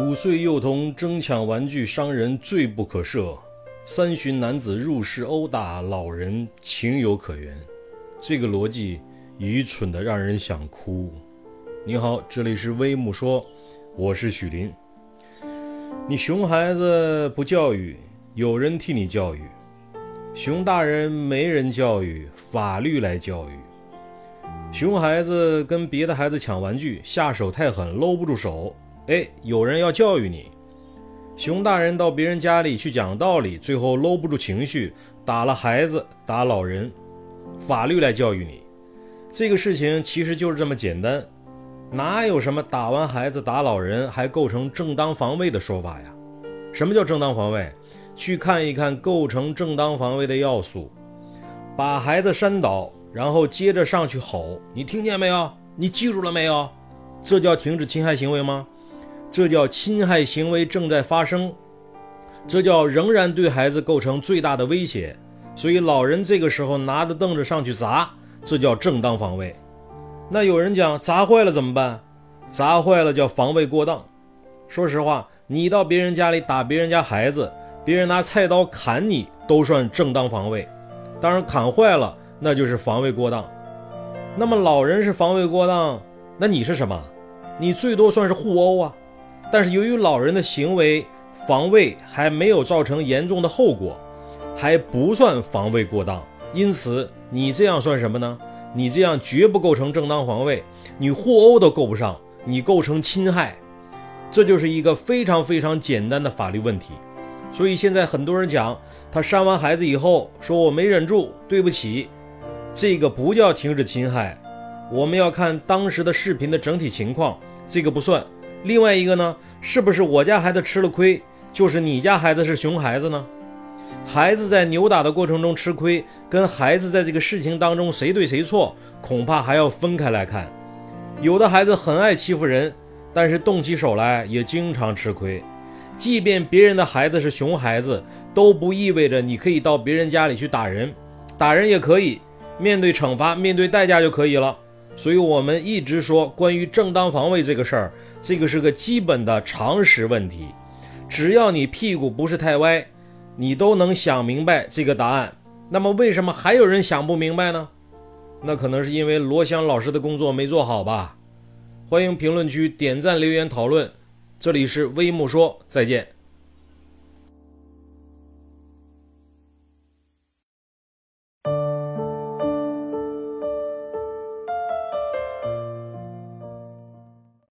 五岁幼童争抢玩具伤人，罪不可赦；三旬男子入室殴打老人，情有可原。这个逻辑愚蠢的让人想哭。你好，这里是微木说，我是许林。你熊孩子不教育，有人替你教育；熊大人没人教育，法律来教育。熊孩子跟别的孩子抢玩具，下手太狠，搂不住手。哎，有人要教育你。熊大人到别人家里去讲道理，最后搂不住情绪，打了孩子，打老人，法律来教育你。这个事情其实就是这么简单，哪有什么打完孩子打老人还构成正当防卫的说法呀？什么叫正当防卫？去看一看构成正当防卫的要素：把孩子扇倒，然后接着上去吼，你听见没有？你记住了没有？这叫停止侵害行为吗？这叫侵害行为正在发生，这叫仍然对孩子构成最大的威胁。所以老人这个时候拿着凳子上去砸，这叫正当防卫。那有人讲砸坏了怎么办？砸坏了叫防卫过当。说实话，你到别人家里打别人家孩子，别人拿菜刀砍你都算正当防卫。当然砍坏了那就是防卫过当。那么老人是防卫过当，那你是什么？你最多算是互殴啊。但是由于老人的行为防卫还没有造成严重的后果，还不算防卫过当，因此你这样算什么呢？你这样绝不构成正当防卫，你互殴都够不上，你构成侵害，这就是一个非常非常简单的法律问题。所以现在很多人讲，他扇完孩子以后说我没忍住，对不起，这个不叫停止侵害，我们要看当时的视频的整体情况，这个不算。另外一个呢，是不是我家孩子吃了亏，就是你家孩子是熊孩子呢？孩子在扭打的过程中吃亏，跟孩子在这个事情当中谁对谁错，恐怕还要分开来看。有的孩子很爱欺负人，但是动起手来也经常吃亏。即便别人的孩子是熊孩子，都不意味着你可以到别人家里去打人，打人也可以，面对惩罚，面对代价就可以了。所以，我们一直说关于正当防卫这个事儿，这个是个基本的常识问题。只要你屁股不是太歪，你都能想明白这个答案。那么，为什么还有人想不明白呢？那可能是因为罗翔老师的工作没做好吧？欢迎评论区点赞留言讨论。这里是微木说，再见。